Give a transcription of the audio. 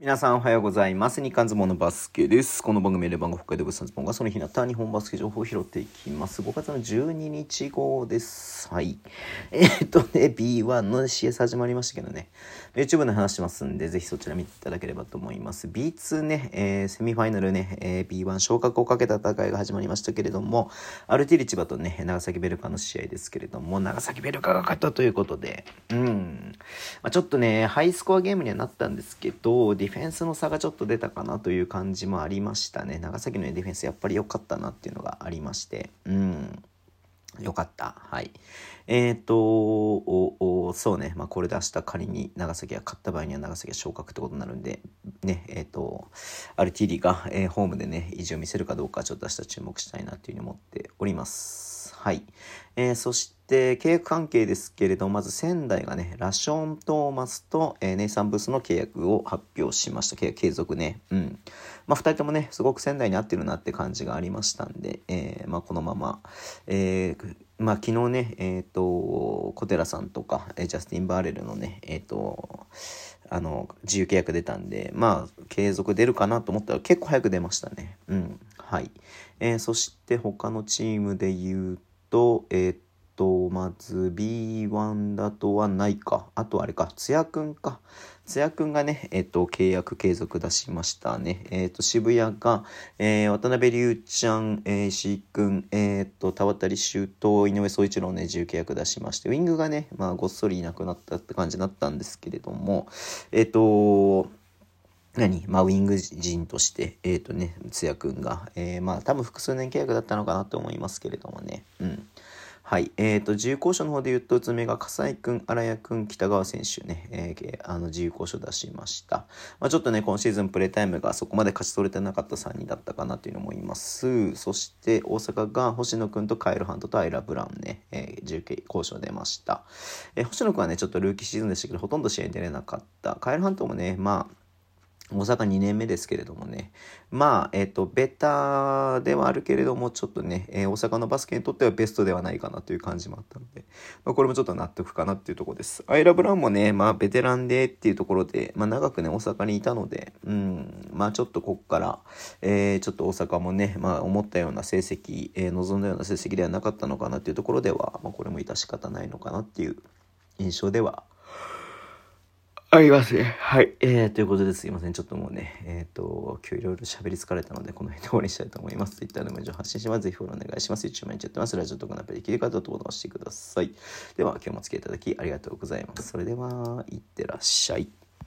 皆さんおはようございます。日刊相撲のバスケです。この番組レバンが北海道物産ズボンがその日になった日本バスケ情報を拾っていきます。5月の12日号です。はい。えーっとね、B1 の CS 始まりましたけどね、YouTube の話しますんで、ぜひそちら見ていただければと思います。B2 ね、えーセミファイナルね、えー B1 昇格をかけた戦いが始まりましたけれども、アルティリ千葉とね、長崎ベルカの試合ですけれども、長崎ベルカが勝ったということで、うん。まあ、ちょっとね、ハイスコアゲームにはなったんですけど、ィフェンスの差がちょっと出たかなという感じもありましたね。長崎のディフェンスやっぱり良かったなっていうのがありまして、うん。よかった。はい。えっ、とおおそうね。まあ、これで明日仮に長崎が勝った場合には長崎が昇格ってことになるんで、ね、えっ、と、アルティリが、えーホームでね、意地を見せるかどうかちょっと明日注目したいなっていうふうに思っております。はい。えーそして、で契約関係ですけれども、まず仙台がね、ラション・トーマスと、えーネイサン・ブースの契約を発表しました。契約継続ね。うん。まあ、二人ともね、すごく仙台に合ってるなって感じがありましたんで、えーまあ、このまま、えーまあ、昨日ね、えっ、と、小寺さんとか、えジャスティン・バーレルのね、えっ、と、あの、自由契約出たんで、まあ、継続出るかなと思ったら結構早く出ましたね。うん。はい。えそして他のチームで言うと、えっ、と、とまず B1 だとはないか。あとあれか、つやくんか。つやくんがね、えっ、と、契約継続出しましたね。えっ、と、渋谷が、えー渡辺隆ちゃん、えー、石井くん、えっ、と、田渡修と井上宗一郎ね、自由契約出しまして、ウィングがね、まあ、ごっそりいなくなったって感じになったんですけれども、えっ、と、何？まあ、ウィング陣として、えっ、とね、つやくんが、えーまあ、多分複数年契約だったのかなと思いますけれどもね。うん。はい。えっ、と、自由交渉の方で言うと、うつめが笠井くん、荒谷くん、北川選手ね、えーあの、自由交渉出しました。まあ、ちょっとね、今シーズンプレータイムがそこまで勝ち取れてなかった3人だったかなというのも思います。そして、大阪が星野くんとカエルハントとアイラ・ブラウンね、えー、自由交渉出ました。えー星野くんはね、ちょっとルーキーシーズンでしたけど、ほとんど試合に出れなかった。カエルハントもね、まあ、大阪2年目ですけれどもね。まあ、えっ、と、ベタではあるけれども、ちょっとね、えー大阪のバスケにとってはベストではないかなという感じもあったので、まあ、これもちょっと納得かなっていうとこです。アイラ・ブランもね、まあ、ベテランでっていうところで、まあ、長くね、大阪にいたので、うん、まあ、ちょっとこっから、えーちょっと大阪もね、まあ、思ったような成績、えー望んだような成績ではなかったのかなっていうところでは、まあ、これも致し方ないのかなっていう印象ではありますね。はい。えー、ということですいません。ちょっともうね、えっ、と、今日いろいろ喋り疲れたので、この辺で終わりにしたいと思います。Twitter でも情報発信します。ぜひフォローお願いします。YouTube 毎日やってます。ラジオとかのアプリできる方と登録してください。では、今日もお付き合いいただきありがとうございます。それでは、いってらっしゃい。